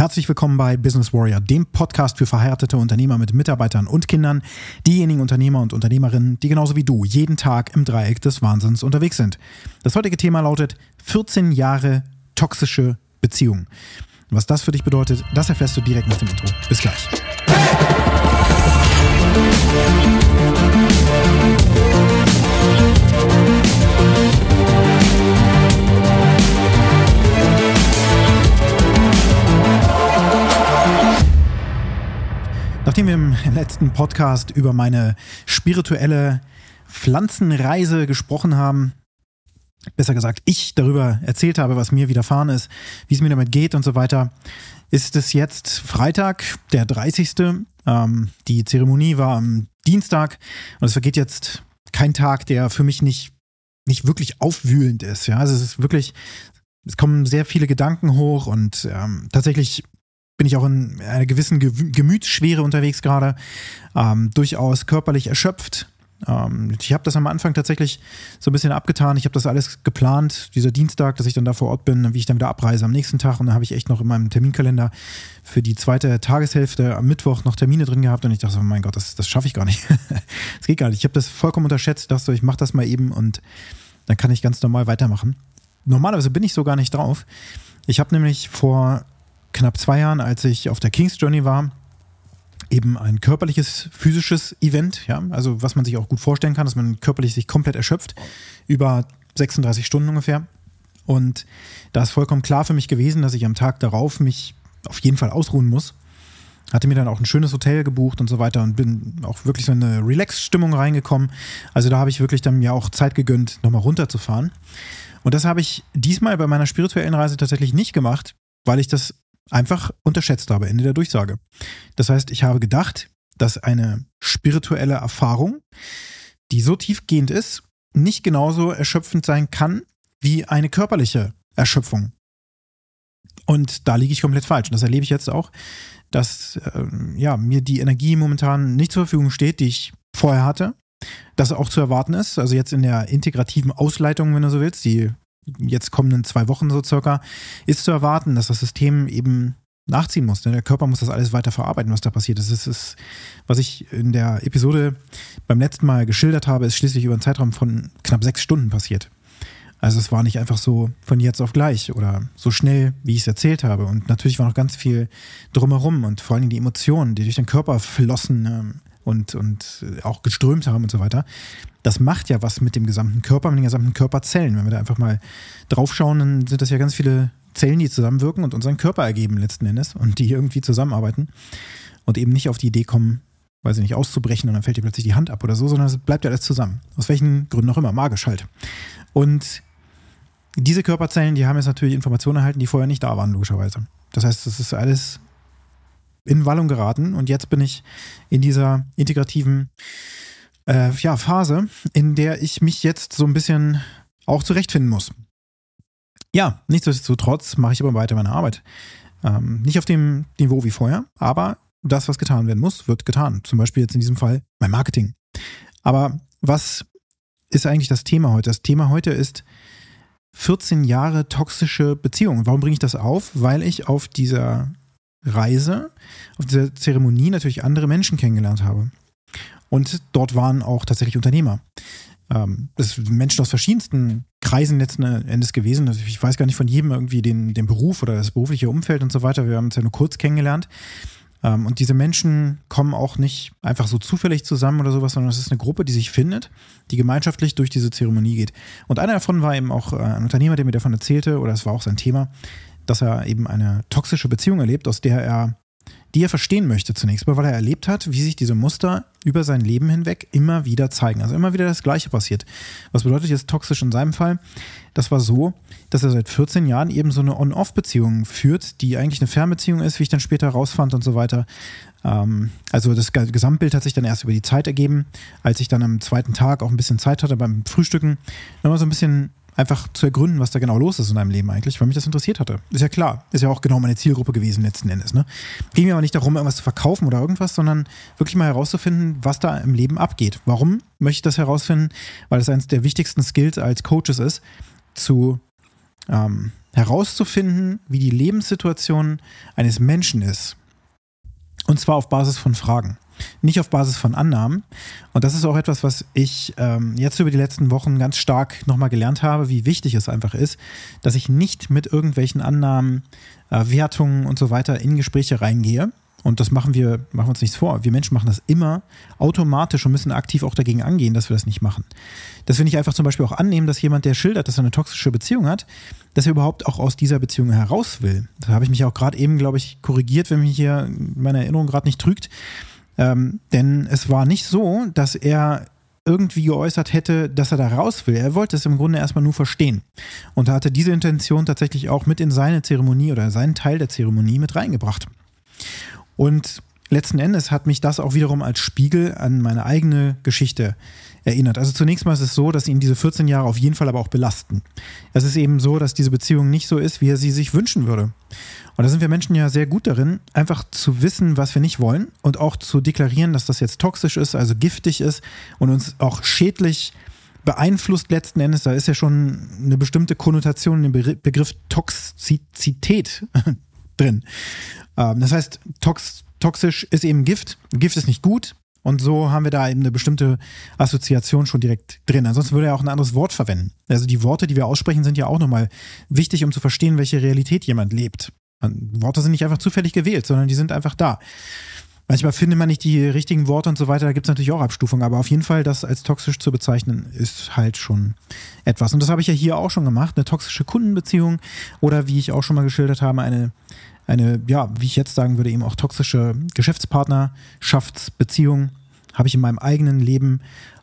Herzlich willkommen bei Business Warrior, dem Podcast für verheiratete Unternehmer mit Mitarbeitern und Kindern, diejenigen Unternehmer und Unternehmerinnen, die genauso wie du jeden Tag im Dreieck des Wahnsinns unterwegs sind. Das heutige Thema lautet 14 Jahre toxische Beziehung. Was das für dich bedeutet, das erfährst du direkt nach dem Intro. Bis gleich. Nachdem wir im letzten Podcast über meine spirituelle Pflanzenreise gesprochen haben, besser gesagt, ich darüber erzählt habe, was mir widerfahren ist, wie es mir damit geht und so weiter, ist es jetzt Freitag, der 30. Ähm, die Zeremonie war am Dienstag und es vergeht jetzt kein Tag, der für mich nicht, nicht wirklich aufwühlend ist. Ja, also es ist wirklich, es kommen sehr viele Gedanken hoch und ähm, tatsächlich bin ich auch in einer gewissen Gemütsschwere unterwegs gerade, ähm, durchaus körperlich erschöpft. Ähm, ich habe das am Anfang tatsächlich so ein bisschen abgetan. Ich habe das alles geplant, dieser Dienstag, dass ich dann da vor Ort bin, wie ich dann wieder abreise am nächsten Tag. Und dann habe ich echt noch in meinem Terminkalender für die zweite Tageshälfte am Mittwoch noch Termine drin gehabt. Und ich dachte, oh mein Gott, das, das schaffe ich gar nicht. das geht gar nicht. Ich habe das vollkommen unterschätzt. Ich dachte, so, ich mache das mal eben und dann kann ich ganz normal weitermachen. Normalerweise bin ich so gar nicht drauf. Ich habe nämlich vor knapp zwei Jahren, als ich auf der King's Journey war, eben ein körperliches, physisches Event, ja, also was man sich auch gut vorstellen kann, dass man körperlich sich komplett erschöpft, über 36 Stunden ungefähr. Und da ist vollkommen klar für mich gewesen, dass ich am Tag darauf mich auf jeden Fall ausruhen muss. Hatte mir dann auch ein schönes Hotel gebucht und so weiter und bin auch wirklich so in eine Relax-Stimmung reingekommen. Also da habe ich wirklich dann mir auch Zeit gegönnt, nochmal runterzufahren. Und das habe ich diesmal bei meiner spirituellen Reise tatsächlich nicht gemacht, weil ich das einfach unterschätzt habe, Ende der Durchsage. Das heißt, ich habe gedacht, dass eine spirituelle Erfahrung, die so tiefgehend ist, nicht genauso erschöpfend sein kann wie eine körperliche Erschöpfung. Und da liege ich komplett falsch. Und das erlebe ich jetzt auch, dass äh, ja, mir die Energie momentan nicht zur Verfügung steht, die ich vorher hatte. Das auch zu erwarten ist. Also jetzt in der integrativen Ausleitung, wenn du so willst, die jetzt kommenden zwei Wochen so circa, ist zu erwarten, dass das System eben nachziehen muss. Denn der Körper muss das alles weiter verarbeiten, was da passiert ist. Das ist, was ich in der Episode beim letzten Mal geschildert habe, ist schließlich über einen Zeitraum von knapp sechs Stunden passiert. Also es war nicht einfach so von jetzt auf gleich oder so schnell, wie ich es erzählt habe. Und natürlich war noch ganz viel drumherum und vor allen Dingen die Emotionen, die durch den Körper flossen ähm, und, und auch geströmt haben und so weiter das macht ja was mit dem gesamten Körper, mit den gesamten Körperzellen. Wenn wir da einfach mal draufschauen, dann sind das ja ganz viele Zellen, die zusammenwirken und unseren Körper ergeben letzten Endes und die irgendwie zusammenarbeiten und eben nicht auf die Idee kommen, weiß ich nicht, auszubrechen und dann fällt dir plötzlich die Hand ab oder so, sondern es bleibt ja alles zusammen. Aus welchen Gründen auch immer, magisch halt. Und diese Körperzellen, die haben jetzt natürlich Informationen erhalten, die vorher nicht da waren, logischerweise. Das heißt, das ist alles in Wallung geraten und jetzt bin ich in dieser integrativen äh, ja, Phase, in der ich mich jetzt so ein bisschen auch zurechtfinden muss. Ja, nichtsdestotrotz mache ich aber weiter meine Arbeit. Ähm, nicht auf dem Niveau wie vorher, aber das, was getan werden muss, wird getan. Zum Beispiel jetzt in diesem Fall mein Marketing. Aber was ist eigentlich das Thema heute? Das Thema heute ist 14 Jahre toxische Beziehungen. Warum bringe ich das auf? Weil ich auf dieser Reise, auf dieser Zeremonie natürlich andere Menschen kennengelernt habe. Und dort waren auch tatsächlich Unternehmer. Ähm, das sind Menschen aus verschiedensten Kreisen letzten Endes gewesen. Also ich weiß gar nicht von jedem irgendwie den, den Beruf oder das berufliche Umfeld und so weiter. Wir haben uns ja nur kurz kennengelernt. Ähm, und diese Menschen kommen auch nicht einfach so zufällig zusammen oder sowas, sondern es ist eine Gruppe, die sich findet, die gemeinschaftlich durch diese Zeremonie geht. Und einer davon war eben auch äh, ein Unternehmer, der mir davon erzählte, oder es war auch sein Thema, dass er eben eine toxische Beziehung erlebt, aus der er die er verstehen möchte zunächst mal, weil er erlebt hat, wie sich diese Muster über sein Leben hinweg immer wieder zeigen. Also immer wieder das Gleiche passiert. Was bedeutet jetzt toxisch in seinem Fall? Das war so, dass er seit 14 Jahren eben so eine On-Off-Beziehung führt, die eigentlich eine Fernbeziehung ist, wie ich dann später herausfand und so weiter. Ähm, also das Gesamtbild hat sich dann erst über die Zeit ergeben, als ich dann am zweiten Tag auch ein bisschen Zeit hatte beim Frühstücken, nochmal so ein bisschen einfach zu ergründen, was da genau los ist in deinem Leben eigentlich, weil mich das interessiert hatte. Ist ja klar, ist ja auch genau meine Zielgruppe gewesen letzten Endes. Ne? Ging mir aber nicht darum, irgendwas zu verkaufen oder irgendwas, sondern wirklich mal herauszufinden, was da im Leben abgeht. Warum möchte ich das herausfinden? Weil das eines der wichtigsten Skills als Coaches ist, zu, ähm, herauszufinden, wie die Lebenssituation eines Menschen ist. Und zwar auf Basis von Fragen, nicht auf Basis von Annahmen. Und das ist auch etwas, was ich ähm, jetzt über die letzten Wochen ganz stark nochmal gelernt habe, wie wichtig es einfach ist, dass ich nicht mit irgendwelchen Annahmen, äh, Wertungen und so weiter in Gespräche reingehe, und das machen wir, machen wir uns nichts vor. Wir Menschen machen das immer automatisch und müssen aktiv auch dagegen angehen, dass wir das nicht machen. Dass wir nicht einfach zum Beispiel auch annehmen, dass jemand, der schildert, dass er eine toxische Beziehung hat, dass er überhaupt auch aus dieser Beziehung heraus will. Da habe ich mich auch gerade eben, glaube ich, korrigiert, wenn mich hier meine Erinnerung gerade nicht trügt. Ähm, denn es war nicht so, dass er irgendwie geäußert hätte, dass er da raus will. Er wollte es im Grunde erstmal nur verstehen. Und er hatte diese Intention tatsächlich auch mit in seine Zeremonie oder seinen Teil der Zeremonie mit reingebracht. Und letzten Endes hat mich das auch wiederum als Spiegel an meine eigene Geschichte erinnert. Also zunächst mal ist es so, dass ihn diese 14 Jahre auf jeden Fall aber auch belasten. Es ist eben so, dass diese Beziehung nicht so ist, wie er sie sich wünschen würde. Und da sind wir Menschen ja sehr gut darin, einfach zu wissen, was wir nicht wollen und auch zu deklarieren, dass das jetzt toxisch ist, also giftig ist und uns auch schädlich beeinflusst letzten Endes. Da ist ja schon eine bestimmte Konnotation im Begriff Toxizität drin. Ähm, das heißt, tox toxisch ist eben Gift. Gift ist nicht gut. Und so haben wir da eben eine bestimmte Assoziation schon direkt drin. Ansonsten würde er auch ein anderes Wort verwenden. Also die Worte, die wir aussprechen, sind ja auch nochmal wichtig, um zu verstehen, welche Realität jemand lebt. Worte sind nicht einfach zufällig gewählt, sondern die sind einfach da. Manchmal findet man nicht die richtigen Worte und so weiter, da gibt es natürlich auch Abstufungen, aber auf jeden Fall das als toxisch zu bezeichnen, ist halt schon etwas. Und das habe ich ja hier auch schon gemacht, eine toxische Kundenbeziehung oder wie ich auch schon mal geschildert habe, eine eine, ja, wie ich jetzt sagen würde, eben auch toxische Geschäftspartnerschaftsbeziehung habe ich in meinem eigenen Leben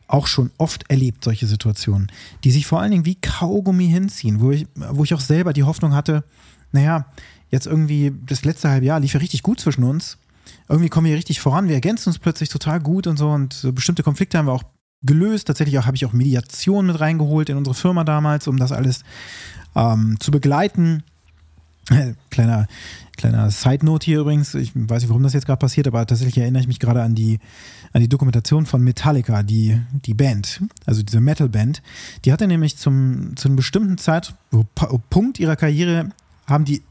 auch schon oft erlebt, solche Situationen, die sich vor allen Dingen wie Kaugummi hinziehen, wo ich, wo ich auch selber die Hoffnung hatte, naja, jetzt irgendwie das letzte halbe Jahr lief ja richtig gut zwischen uns. Irgendwie kommen wir richtig voran, wir ergänzen uns plötzlich total gut und so und bestimmte Konflikte haben wir auch gelöst. Tatsächlich auch habe ich auch Mediation mit reingeholt in unsere Firma damals, um das alles ähm, zu begleiten. Kleiner, kleiner Side Note hier übrigens. Ich weiß nicht, warum das jetzt gerade passiert, aber tatsächlich erinnere ich mich gerade an die, an die Dokumentation von Metallica, die, die Band, also diese Metal-Band. Die hatte nämlich zum, zu einem bestimmten Zeitpunkt ihrer Karriere haben die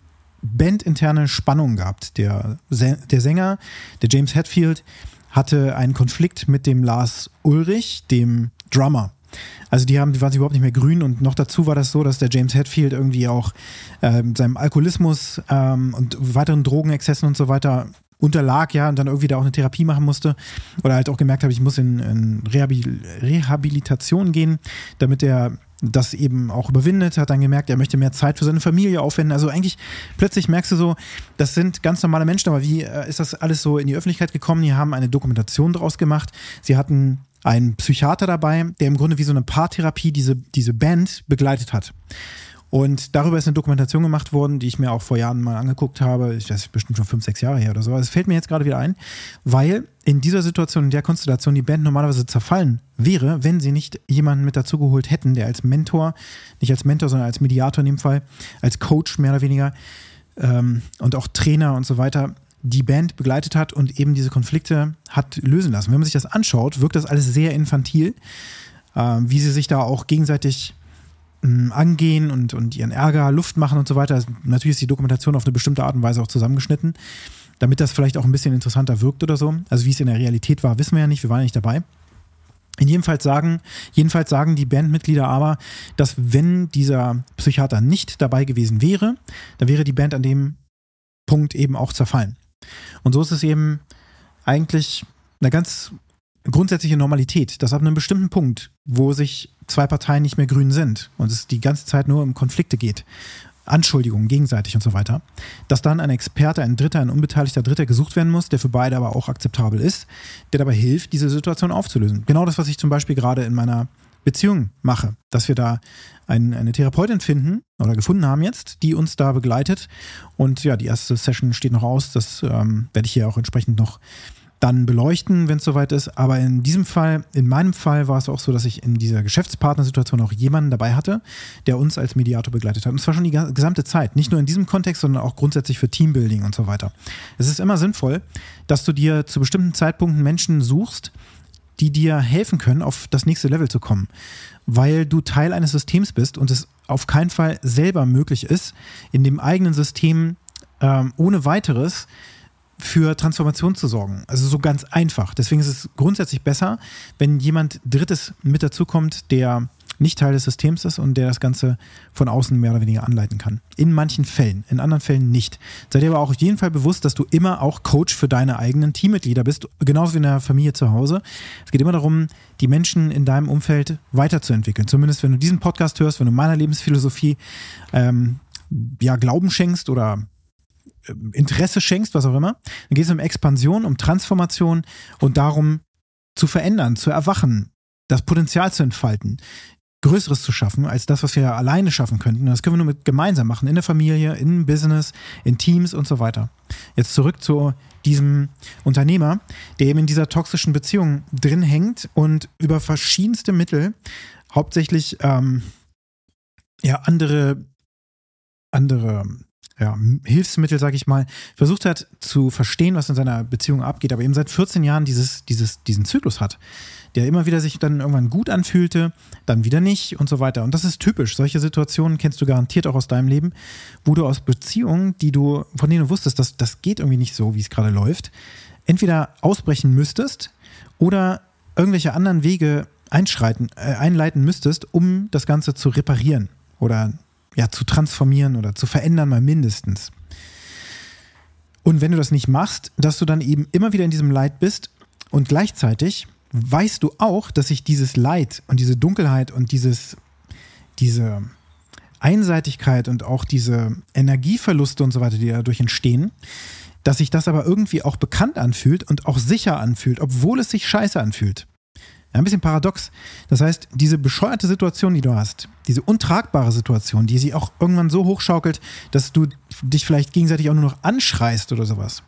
bandinterne Spannung gehabt. Der, der Sänger, der James Hetfield, hatte einen Konflikt mit dem Lars Ulrich, dem Drummer. Also die haben, die waren überhaupt nicht mehr grün und noch dazu war das so, dass der James Hetfield irgendwie auch ähm, seinem Alkoholismus ähm, und weiteren Drogenexzessen und so weiter unterlag, ja, und dann irgendwie da auch eine Therapie machen musste oder halt auch gemerkt habe, ich muss in, in Rehabil Rehabilitation gehen, damit er das eben auch überwindet, hat dann gemerkt, er möchte mehr Zeit für seine Familie aufwenden. Also eigentlich plötzlich merkst du so, das sind ganz normale Menschen, aber wie äh, ist das alles so in die Öffentlichkeit gekommen? Die haben eine Dokumentation daraus gemacht. Sie hatten ein Psychiater dabei, der im Grunde wie so eine Paartherapie diese, diese Band begleitet hat. Und darüber ist eine Dokumentation gemacht worden, die ich mir auch vor Jahren mal angeguckt habe. Ich weiß, bestimmt schon fünf, sechs Jahre her oder so. Also es fällt mir jetzt gerade wieder ein, weil in dieser Situation, in der Konstellation die Band normalerweise zerfallen wäre, wenn sie nicht jemanden mit dazugeholt hätten, der als Mentor, nicht als Mentor, sondern als Mediator in dem Fall, als Coach mehr oder weniger ähm, und auch Trainer und so weiter die Band begleitet hat und eben diese Konflikte hat lösen lassen. Wenn man sich das anschaut, wirkt das alles sehr infantil, äh, wie sie sich da auch gegenseitig äh, angehen und, und ihren Ärger Luft machen und so weiter. Natürlich ist die Dokumentation auf eine bestimmte Art und Weise auch zusammengeschnitten, damit das vielleicht auch ein bisschen interessanter wirkt oder so. Also wie es in der Realität war, wissen wir ja nicht, wir waren ja nicht dabei. In jedenfalls sagen, jedenfalls sagen die Bandmitglieder aber, dass wenn dieser Psychiater nicht dabei gewesen wäre, dann wäre die Band an dem Punkt eben auch zerfallen. Und so ist es eben eigentlich eine ganz grundsätzliche Normalität, dass ab einem bestimmten Punkt, wo sich zwei Parteien nicht mehr grün sind und es die ganze Zeit nur um Konflikte geht, Anschuldigungen gegenseitig und so weiter, dass dann ein Experte, ein Dritter, ein unbeteiligter Dritter gesucht werden muss, der für beide aber auch akzeptabel ist, der dabei hilft, diese Situation aufzulösen. Genau das, was ich zum Beispiel gerade in meiner Beziehung mache, dass wir da ein, eine Therapeutin finden oder gefunden haben jetzt, die uns da begleitet. Und ja, die erste Session steht noch aus. Das ähm, werde ich hier auch entsprechend noch dann beleuchten, wenn es soweit ist. Aber in diesem Fall, in meinem Fall war es auch so, dass ich in dieser Geschäftspartnersituation auch jemanden dabei hatte, der uns als Mediator begleitet hat. Und zwar schon die gesamte Zeit. Nicht nur in diesem Kontext, sondern auch grundsätzlich für Teambuilding und so weiter. Es ist immer sinnvoll, dass du dir zu bestimmten Zeitpunkten Menschen suchst, die dir helfen können, auf das nächste Level zu kommen, weil du Teil eines Systems bist und es auf keinen Fall selber möglich ist, in dem eigenen System ähm, ohne weiteres für Transformation zu sorgen. Also so ganz einfach. Deswegen ist es grundsätzlich besser, wenn jemand Drittes mit dazukommt, der nicht Teil des Systems ist und der das Ganze von außen mehr oder weniger anleiten kann. In manchen Fällen, in anderen Fällen nicht. Sei dir aber auch auf jeden Fall bewusst, dass du immer auch Coach für deine eigenen Teammitglieder bist, genauso wie in der Familie zu Hause. Es geht immer darum, die Menschen in deinem Umfeld weiterzuentwickeln. Zumindest wenn du diesen Podcast hörst, wenn du meiner Lebensphilosophie ähm, ja, Glauben schenkst oder ähm, Interesse schenkst, was auch immer, dann geht es um Expansion, um Transformation und darum zu verändern, zu erwachen, das Potenzial zu entfalten, Größeres zu schaffen, als das, was wir alleine schaffen könnten. Das können wir nur mit gemeinsam machen, in der Familie, in Business, in Teams und so weiter. Jetzt zurück zu diesem Unternehmer, der eben in dieser toxischen Beziehung drin hängt und über verschiedenste Mittel, hauptsächlich ähm, ja andere andere ja, Hilfsmittel, sag ich mal, versucht hat zu verstehen, was in seiner Beziehung abgeht, aber eben seit 14 Jahren dieses, dieses, diesen Zyklus hat, der immer wieder sich dann irgendwann gut anfühlte, dann wieder nicht und so weiter. Und das ist typisch. Solche Situationen kennst du garantiert auch aus deinem Leben, wo du aus Beziehungen, die du, von denen du wusstest, dass das geht irgendwie nicht so, wie es gerade läuft, entweder ausbrechen müsstest oder irgendwelche anderen Wege einschreiten, äh, einleiten müsstest, um das Ganze zu reparieren oder ja, zu transformieren oder zu verändern, mal mindestens. Und wenn du das nicht machst, dass du dann eben immer wieder in diesem Leid bist und gleichzeitig weißt du auch, dass sich dieses Leid und diese Dunkelheit und dieses, diese Einseitigkeit und auch diese Energieverluste und so weiter, die dadurch entstehen, dass sich das aber irgendwie auch bekannt anfühlt und auch sicher anfühlt, obwohl es sich scheiße anfühlt. Ein bisschen paradox. Das heißt, diese bescheuerte Situation, die du hast, diese untragbare Situation, die sich auch irgendwann so hochschaukelt, dass du dich vielleicht gegenseitig auch nur noch anschreist oder sowas.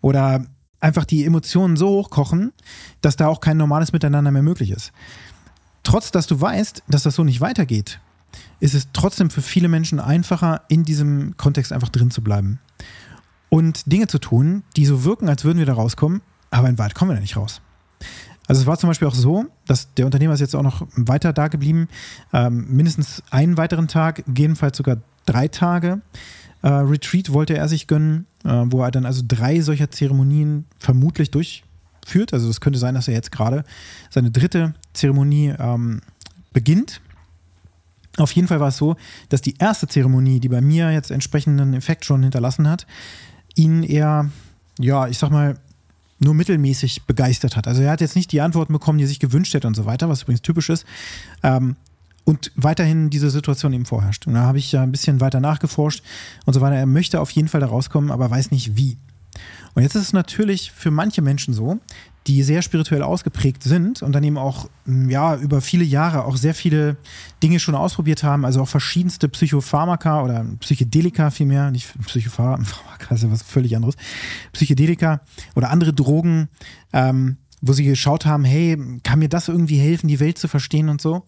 Oder einfach die Emotionen so hochkochen, dass da auch kein normales Miteinander mehr möglich ist. Trotz dass du weißt, dass das so nicht weitergeht, ist es trotzdem für viele Menschen einfacher, in diesem Kontext einfach drin zu bleiben. Und Dinge zu tun, die so wirken, als würden wir da rauskommen, aber in Wahrheit kommen wir da nicht raus. Also es war zum Beispiel auch so, dass der Unternehmer ist jetzt auch noch weiter da geblieben, ähm, mindestens einen weiteren Tag, jedenfalls sogar drei Tage. Äh, Retreat wollte er sich gönnen, äh, wo er dann also drei solcher Zeremonien vermutlich durchführt. Also es könnte sein, dass er jetzt gerade seine dritte Zeremonie ähm, beginnt. Auf jeden Fall war es so, dass die erste Zeremonie, die bei mir jetzt entsprechenden Effekt schon hinterlassen hat, ihn eher, ja, ich sag mal, nur mittelmäßig begeistert hat. Also er hat jetzt nicht die Antworten bekommen, die er sich gewünscht hätte und so weiter, was übrigens typisch ist. Ähm, und weiterhin diese Situation eben vorherrscht. Und da habe ich ja ein bisschen weiter nachgeforscht und so weiter. Er möchte auf jeden Fall da rauskommen, aber weiß nicht wie. Und jetzt ist es natürlich für manche Menschen so, die sehr spirituell ausgeprägt sind und dann eben auch mm, ja über viele Jahre auch sehr viele Dinge schon ausprobiert haben, also auch verschiedenste Psychopharmaka oder Psychedelika vielmehr, nicht Psychopharmaka, ist ja was völlig anderes, Psychedelika oder andere Drogen, ähm, wo sie geschaut haben, hey, kann mir das irgendwie helfen, die Welt zu verstehen und so.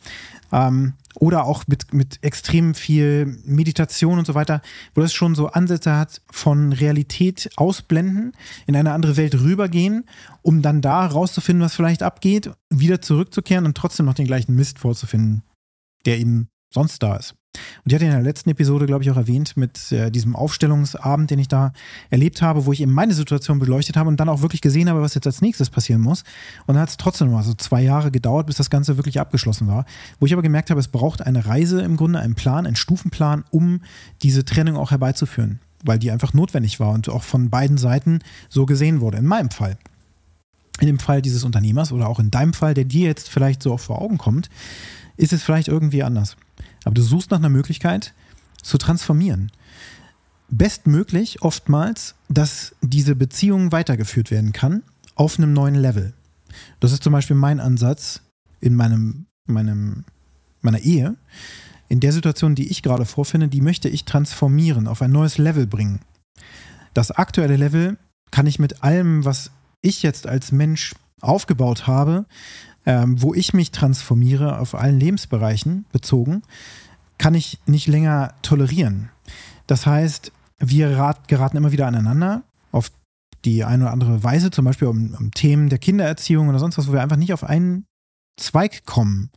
Ähm, oder auch mit, mit extrem viel Meditation und so weiter, wo das schon so Ansätze hat von Realität ausblenden, in eine andere Welt rübergehen, um dann da rauszufinden, was vielleicht abgeht, wieder zurückzukehren und trotzdem noch den gleichen Mist vorzufinden, der eben sonst da ist. Und ich hatte in der letzten Episode, glaube ich, auch erwähnt mit äh, diesem Aufstellungsabend, den ich da erlebt habe, wo ich eben meine Situation beleuchtet habe und dann auch wirklich gesehen habe, was jetzt als nächstes passieren muss. Und dann hat es trotzdem mal so zwei Jahre gedauert, bis das Ganze wirklich abgeschlossen war. Wo ich aber gemerkt habe, es braucht eine Reise im Grunde, einen Plan, einen Stufenplan, um diese Trennung auch herbeizuführen. Weil die einfach notwendig war und auch von beiden Seiten so gesehen wurde. In meinem Fall in dem Fall dieses Unternehmers oder auch in deinem Fall, der dir jetzt vielleicht so auch vor Augen kommt, ist es vielleicht irgendwie anders. Aber du suchst nach einer Möglichkeit zu transformieren. Bestmöglich oftmals, dass diese Beziehung weitergeführt werden kann auf einem neuen Level. Das ist zum Beispiel mein Ansatz in meinem, meinem, meiner Ehe. In der Situation, die ich gerade vorfinde, die möchte ich transformieren, auf ein neues Level bringen. Das aktuelle Level kann ich mit allem, was ich jetzt als Mensch aufgebaut habe, ähm, wo ich mich transformiere auf allen Lebensbereichen bezogen, kann ich nicht länger tolerieren. Das heißt, wir rat, geraten immer wieder aneinander auf die eine oder andere Weise, zum Beispiel um, um Themen der Kindererziehung oder sonst was, wo wir einfach nicht auf einen Zweig kommen.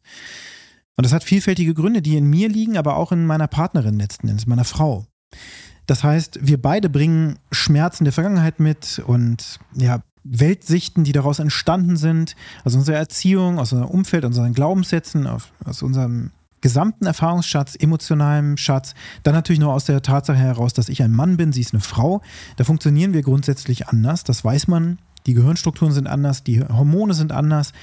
Und das hat vielfältige Gründe, die in mir liegen, aber auch in meiner Partnerin letzten Endes, meiner Frau. Das heißt, wir beide bringen Schmerzen der Vergangenheit mit und ja, Weltsichten, die daraus entstanden sind, aus unserer Erziehung, aus unserem Umfeld, unseren Glaubenssätzen, aus unserem gesamten Erfahrungsschatz, emotionalem Schatz, dann natürlich nur aus der Tatsache heraus, dass ich ein Mann bin, sie ist eine Frau. Da funktionieren wir grundsätzlich anders, das weiß man. Die Gehirnstrukturen sind anders, die Hormone sind anders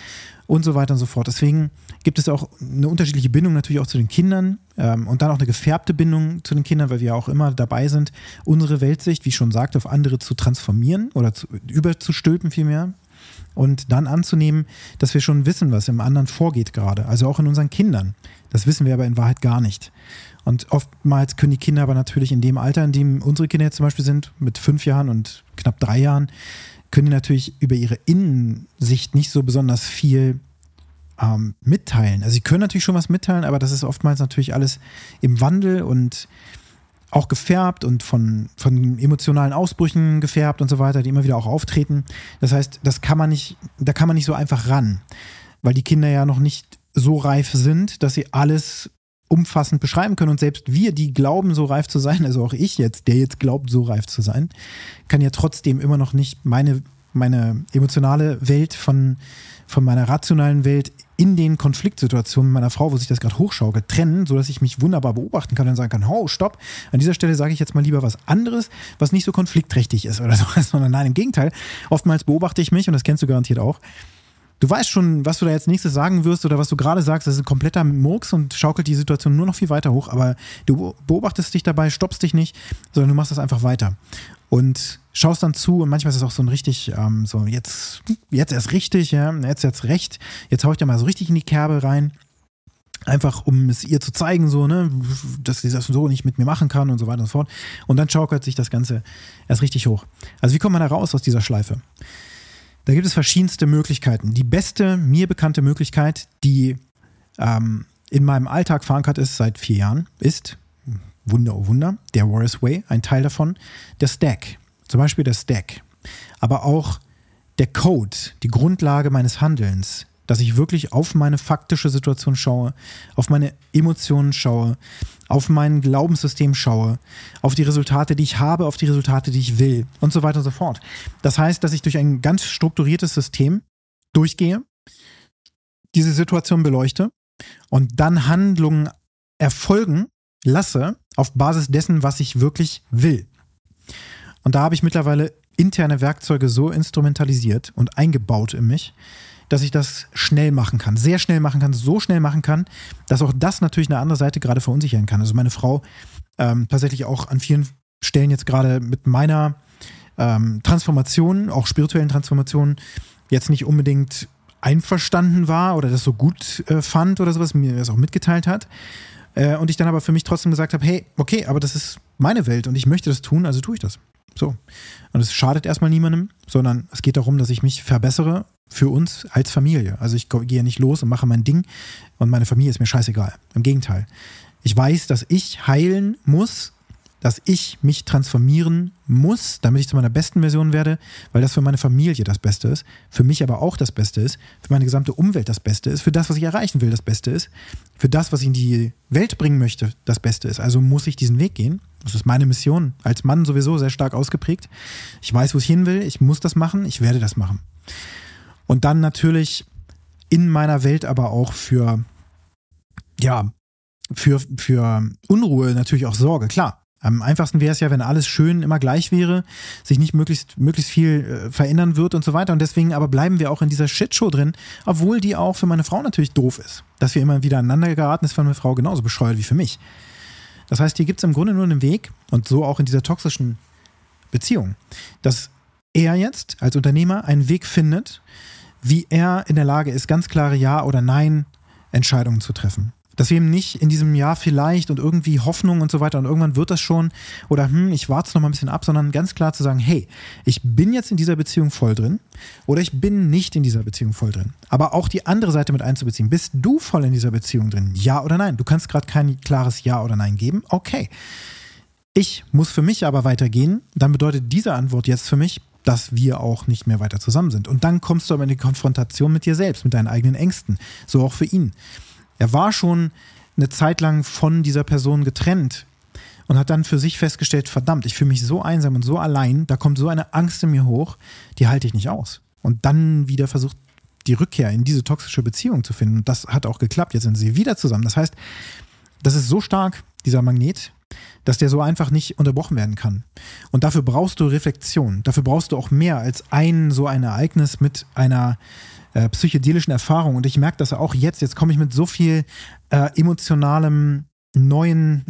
und so weiter und so fort. Deswegen gibt es auch eine unterschiedliche Bindung natürlich auch zu den Kindern ähm, und dann auch eine gefärbte Bindung zu den Kindern, weil wir auch immer dabei sind, unsere Weltsicht, wie ich schon sagte, auf andere zu transformieren oder zu, überzustülpen vielmehr und dann anzunehmen, dass wir schon wissen, was im anderen vorgeht gerade, also auch in unseren Kindern. Das wissen wir aber in Wahrheit gar nicht. Und oftmals können die Kinder aber natürlich in dem Alter, in dem unsere Kinder jetzt zum Beispiel sind, mit fünf Jahren und knapp drei Jahren, können die natürlich über ihre Innensicht nicht so besonders viel ähm, mitteilen. Also sie können natürlich schon was mitteilen, aber das ist oftmals natürlich alles im Wandel und auch gefärbt und von, von emotionalen Ausbrüchen gefärbt und so weiter, die immer wieder auch auftreten. Das heißt, das kann man nicht, da kann man nicht so einfach ran, weil die Kinder ja noch nicht so reif sind, dass sie alles umfassend beschreiben können. Und selbst wir, die glauben, so reif zu sein, also auch ich jetzt, der jetzt glaubt, so reif zu sein, kann ja trotzdem immer noch nicht meine, meine emotionale Welt von, von meiner rationalen Welt in den Konfliktsituationen meiner Frau, wo sich das gerade hochschaukelt, trennen, sodass ich mich wunderbar beobachten kann und sagen kann, oh, stopp, an dieser Stelle sage ich jetzt mal lieber was anderes, was nicht so konfliktträchtig ist oder so, sondern nein, im Gegenteil. Oftmals beobachte ich mich, und das kennst du garantiert auch, du weißt schon, was du da jetzt nächstes sagen wirst oder was du gerade sagst, das ist ein kompletter Murks und schaukelt die Situation nur noch viel weiter hoch, aber du beobachtest dich dabei, stoppst dich nicht, sondern du machst das einfach weiter. Und schaust dann zu und manchmal ist es auch so ein richtig, ähm, so jetzt, jetzt erst richtig, ja, jetzt jetzt recht, jetzt hau ich da mal so richtig in die Kerbe rein. Einfach um es ihr zu zeigen, so, ne, dass sie das so nicht mit mir machen kann und so weiter und so fort. Und dann schaukelt sich das Ganze erst richtig hoch. Also wie kommt man da raus aus dieser Schleife? Da gibt es verschiedenste Möglichkeiten. Die beste, mir bekannte Möglichkeit, die ähm, in meinem Alltag verankert ist seit vier Jahren, ist, Wunder, oh Wunder, der Warriors Way, ein Teil davon, der Stack. Zum Beispiel der Stack. Aber auch der Code, die Grundlage meines Handelns, dass ich wirklich auf meine faktische Situation schaue, auf meine Emotionen schaue, auf mein Glaubenssystem schaue, auf die Resultate, die ich habe, auf die Resultate, die ich will und so weiter und so fort. Das heißt, dass ich durch ein ganz strukturiertes System durchgehe, diese Situation beleuchte und dann Handlungen erfolgen lasse auf Basis dessen, was ich wirklich will. Und da habe ich mittlerweile interne Werkzeuge so instrumentalisiert und eingebaut in mich, dass ich das schnell machen kann, sehr schnell machen kann, so schnell machen kann, dass auch das natürlich eine andere Seite gerade verunsichern kann. Also meine Frau ähm, tatsächlich auch an vielen Stellen jetzt gerade mit meiner ähm, Transformation, auch spirituellen Transformation, jetzt nicht unbedingt einverstanden war oder das so gut äh, fand oder sowas, mir das auch mitgeteilt hat. Äh, und ich dann aber für mich trotzdem gesagt habe, hey, okay, aber das ist meine Welt und ich möchte das tun, also tue ich das. So. Und es schadet erstmal niemandem, sondern es geht darum, dass ich mich verbessere für uns als Familie. Also ich gehe nicht los und mache mein Ding und meine Familie ist mir scheißegal. Im Gegenteil. Ich weiß, dass ich heilen muss, dass ich mich transformieren muss, damit ich zu meiner besten Version werde, weil das für meine Familie das Beste ist, für mich aber auch das Beste ist, für meine gesamte Umwelt das Beste ist, für das, was ich erreichen will, das Beste ist, für das, was ich in die Welt bringen möchte, das Beste ist. Also muss ich diesen Weg gehen. Das ist meine Mission. Als Mann sowieso sehr stark ausgeprägt. Ich weiß, wo ich hin will. Ich muss das machen. Ich werde das machen. Und dann natürlich in meiner Welt aber auch für, ja, für, für Unruhe natürlich auch Sorge. Klar, am einfachsten wäre es ja, wenn alles schön immer gleich wäre, sich nicht möglichst, möglichst viel äh, verändern wird und so weiter. Und deswegen aber bleiben wir auch in dieser Shitshow drin, obwohl die auch für meine Frau natürlich doof ist. Dass wir immer wieder aneinander geraten, ist für meine Frau genauso bescheuert wie für mich. Das heißt, hier gibt es im Grunde nur einen Weg und so auch in dieser toxischen Beziehung, dass er jetzt als Unternehmer einen Weg findet, wie er in der Lage ist, ganz klare Ja- oder Nein-Entscheidungen zu treffen. Dass wir ihm nicht in diesem Jahr vielleicht und irgendwie Hoffnung und so weiter und irgendwann wird das schon oder hm, ich warte es noch mal ein bisschen ab, sondern ganz klar zu sagen, hey, ich bin jetzt in dieser Beziehung voll drin oder ich bin nicht in dieser Beziehung voll drin. Aber auch die andere Seite mit einzubeziehen. Bist du voll in dieser Beziehung drin? Ja oder nein? Du kannst gerade kein klares Ja oder Nein geben. Okay. Ich muss für mich aber weitergehen. Dann bedeutet diese Antwort jetzt für mich, dass wir auch nicht mehr weiter zusammen sind. Und dann kommst du aber in die Konfrontation mit dir selbst, mit deinen eigenen Ängsten. So auch für ihn. Er war schon eine Zeit lang von dieser Person getrennt und hat dann für sich festgestellt, verdammt, ich fühle mich so einsam und so allein, da kommt so eine Angst in mir hoch, die halte ich nicht aus. Und dann wieder versucht, die Rückkehr in diese toxische Beziehung zu finden. Und das hat auch geklappt. Jetzt sind sie wieder zusammen. Das heißt, das ist so stark, dieser Magnet, dass der so einfach nicht unterbrochen werden kann. Und dafür brauchst du Reflexion. Dafür brauchst du auch mehr als ein so ein Ereignis mit einer äh, psychedelischen Erfahrung. Und ich merke das auch jetzt. Jetzt komme ich mit so viel äh, emotionalem neuen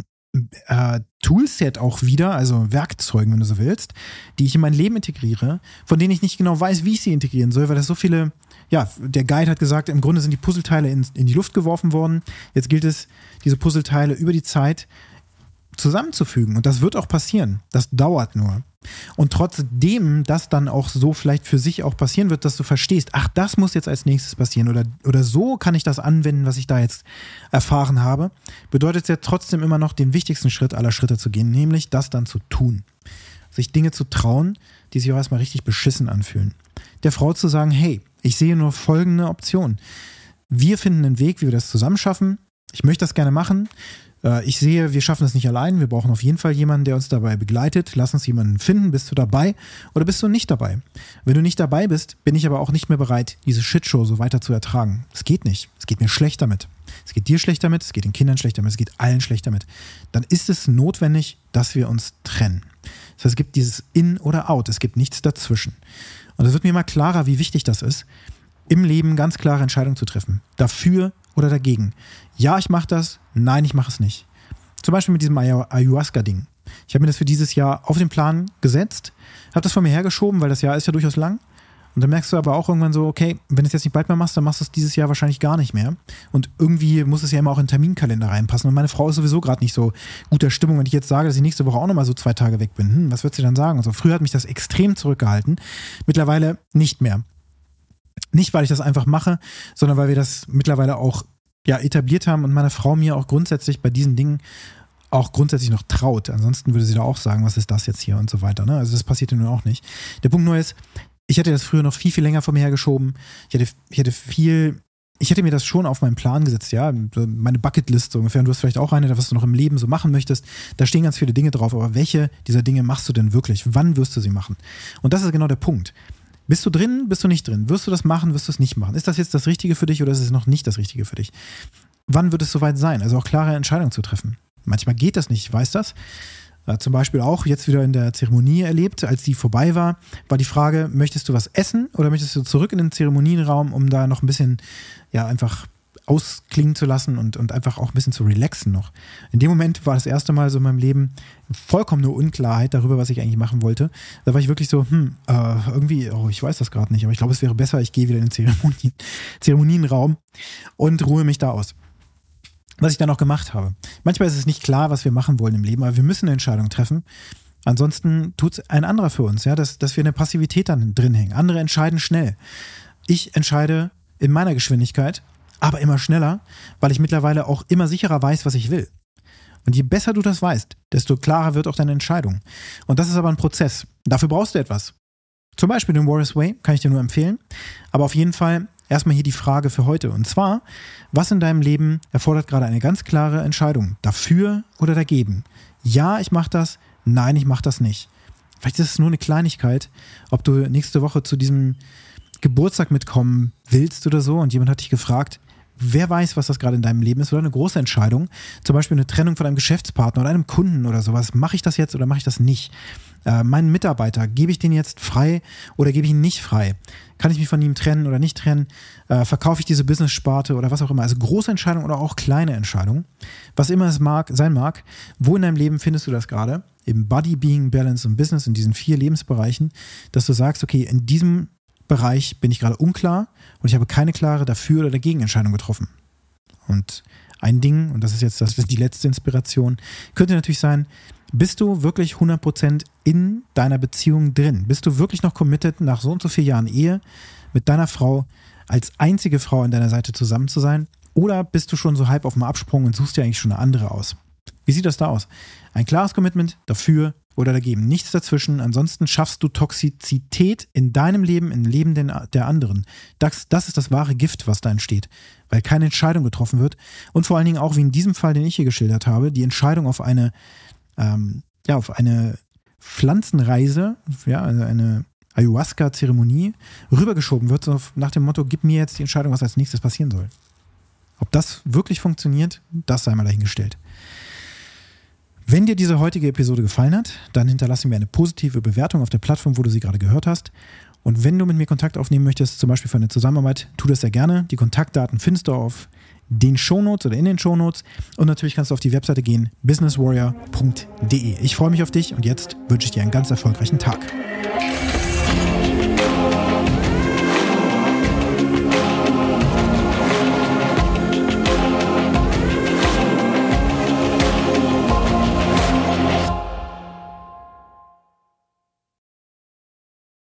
äh, Toolset auch wieder, also Werkzeugen, wenn du so willst, die ich in mein Leben integriere, von denen ich nicht genau weiß, wie ich sie integrieren soll, weil das so viele, ja, der Guide hat gesagt, im Grunde sind die Puzzleteile in, in die Luft geworfen worden. Jetzt gilt es, diese Puzzleteile über die Zeit zusammenzufügen. Und das wird auch passieren. Das dauert nur. Und trotzdem das dann auch so vielleicht für sich auch passieren wird, dass du verstehst, ach, das muss jetzt als nächstes passieren oder, oder so kann ich das anwenden, was ich da jetzt erfahren habe, bedeutet es ja trotzdem immer noch den wichtigsten Schritt aller Schritte zu gehen, nämlich das dann zu tun. Sich Dinge zu trauen, die sich auch erstmal richtig beschissen anfühlen. Der Frau zu sagen, hey, ich sehe nur folgende Option. Wir finden einen Weg, wie wir das zusammen schaffen. Ich möchte das gerne machen. Äh, ich sehe, wir schaffen das nicht allein. Wir brauchen auf jeden Fall jemanden, der uns dabei begleitet. Lass uns jemanden finden. Bist du dabei oder bist du nicht dabei? Wenn du nicht dabei bist, bin ich aber auch nicht mehr bereit, diese Shitshow so weiter zu ertragen. Es geht nicht. Es geht mir schlecht damit. Es geht dir schlecht damit, es geht den Kindern schlecht damit, es geht allen schlecht damit. Dann ist es notwendig, dass wir uns trennen. Das heißt, es gibt dieses In oder Out. Es gibt nichts dazwischen. Und es wird mir mal klarer, wie wichtig das ist, im Leben ganz klare Entscheidungen zu treffen. Dafür oder dagegen. Ja, ich mache das, nein, ich mache es nicht. Zum Beispiel mit diesem Ayahuasca-Ding. Ich habe mir das für dieses Jahr auf den Plan gesetzt, habe das von mir hergeschoben, weil das Jahr ist ja durchaus lang. Und dann merkst du aber auch irgendwann so, okay, wenn du es jetzt nicht bald mehr machst, dann machst du es dieses Jahr wahrscheinlich gar nicht mehr. Und irgendwie muss es ja immer auch in den Terminkalender reinpassen. Und meine Frau ist sowieso gerade nicht so guter Stimmung, wenn ich jetzt sage, dass ich nächste Woche auch nochmal so zwei Tage weg bin. Hm, was wird sie dann sagen? Also früher hat mich das extrem zurückgehalten. Mittlerweile nicht mehr. Nicht, weil ich das einfach mache, sondern weil wir das mittlerweile auch ja, etabliert haben und meine Frau mir auch grundsätzlich bei diesen Dingen auch grundsätzlich noch traut. Ansonsten würde sie da auch sagen, was ist das jetzt hier und so weiter. Ne? Also das passiert nun auch nicht. Der Punkt nur ist, ich hätte das früher noch viel, viel länger vor mir hergeschoben. Ich hätte, ich hätte viel, ich hätte mir das schon auf meinen Plan gesetzt, ja, meine Bucketlist so ungefähr. Und du hast vielleicht auch eine, was du noch im Leben so machen möchtest. Da stehen ganz viele Dinge drauf, aber welche dieser Dinge machst du denn wirklich? Wann wirst du sie machen? Und das ist genau der Punkt. Bist du drin, bist du nicht drin? Wirst du das machen, wirst du es nicht machen? Ist das jetzt das Richtige für dich oder ist es noch nicht das Richtige für dich? Wann wird es soweit sein? Also auch klare Entscheidungen zu treffen. Manchmal geht das nicht, ich weiß das. Äh, zum Beispiel auch jetzt wieder in der Zeremonie erlebt, als die vorbei war, war die Frage, möchtest du was essen oder möchtest du zurück in den Zeremonienraum, um da noch ein bisschen, ja, einfach ausklingen zu lassen und, und einfach auch ein bisschen zu relaxen noch. In dem Moment war das erste Mal so in meinem Leben vollkommene Unklarheit darüber, was ich eigentlich machen wollte. Da war ich wirklich so, hm, äh, irgendwie, oh, ich weiß das gerade nicht, aber ich glaube, es wäre besser, ich gehe wieder in den Zeremonien, Zeremonienraum und ruhe mich da aus. Was ich dann auch gemacht habe. Manchmal ist es nicht klar, was wir machen wollen im Leben, aber wir müssen eine Entscheidung treffen. Ansonsten tut es ein anderer für uns, ja, dass, dass wir eine Passivität dann drin hängen. Andere entscheiden schnell. Ich entscheide in meiner Geschwindigkeit aber immer schneller, weil ich mittlerweile auch immer sicherer weiß, was ich will. Und je besser du das weißt, desto klarer wird auch deine Entscheidung. Und das ist aber ein Prozess. Dafür brauchst du etwas. Zum Beispiel den Warriors Way, kann ich dir nur empfehlen. Aber auf jeden Fall erstmal hier die Frage für heute. Und zwar, was in deinem Leben erfordert gerade eine ganz klare Entscheidung? Dafür oder dagegen? Ja, ich mache das. Nein, ich mache das nicht. Vielleicht ist es nur eine Kleinigkeit, ob du nächste Woche zu diesem Geburtstag mitkommen willst oder so und jemand hat dich gefragt, wer weiß, was das gerade in deinem Leben ist oder eine große Entscheidung, zum Beispiel eine Trennung von einem Geschäftspartner oder einem Kunden oder sowas. Mache ich das jetzt oder mache ich das nicht? Äh, meinen Mitarbeiter, gebe ich den jetzt frei oder gebe ich ihn nicht frei? Kann ich mich von ihm trennen oder nicht trennen? Äh, verkaufe ich diese Business-Sparte oder was auch immer? Also große Entscheidungen oder auch kleine Entscheidungen, was immer es mag, sein mag. Wo in deinem Leben findest du das gerade? Im Body, Being, Balance und Business, in diesen vier Lebensbereichen, dass du sagst, okay, in diesem Bereich bin ich gerade unklar und ich habe keine klare Dafür- oder Dagegen-Entscheidung getroffen. Und ein Ding, und das ist jetzt das die letzte Inspiration, könnte natürlich sein, bist du wirklich 100% in deiner Beziehung drin? Bist du wirklich noch committed, nach so und so vielen Jahren Ehe mit deiner Frau als einzige Frau an deiner Seite zusammen zu sein? Oder bist du schon so halb auf dem Absprung und suchst dir eigentlich schon eine andere aus? Wie sieht das da aus? Ein klares Commitment dafür oder dagegen. Nichts dazwischen. Ansonsten schaffst du Toxizität in deinem Leben, im Leben der anderen. Das, das ist das wahre Gift, was da entsteht. Weil keine Entscheidung getroffen wird. Und vor allen Dingen auch, wie in diesem Fall, den ich hier geschildert habe, die Entscheidung auf eine, ähm, ja, auf eine Pflanzenreise, ja, also eine Ayahuasca-Zeremonie rübergeschoben wird, so nach dem Motto, gib mir jetzt die Entscheidung, was als nächstes passieren soll. Ob das wirklich funktioniert, das sei mal dahingestellt. Wenn dir diese heutige Episode gefallen hat, dann hinterlasse mir eine positive Bewertung auf der Plattform, wo du sie gerade gehört hast. Und wenn du mit mir Kontakt aufnehmen möchtest, zum Beispiel für eine Zusammenarbeit, tu das sehr gerne. Die Kontaktdaten findest du auf den Shownotes oder in den Shownotes. Und natürlich kannst du auf die Webseite gehen, businesswarrior.de. Ich freue mich auf dich und jetzt wünsche ich dir einen ganz erfolgreichen Tag.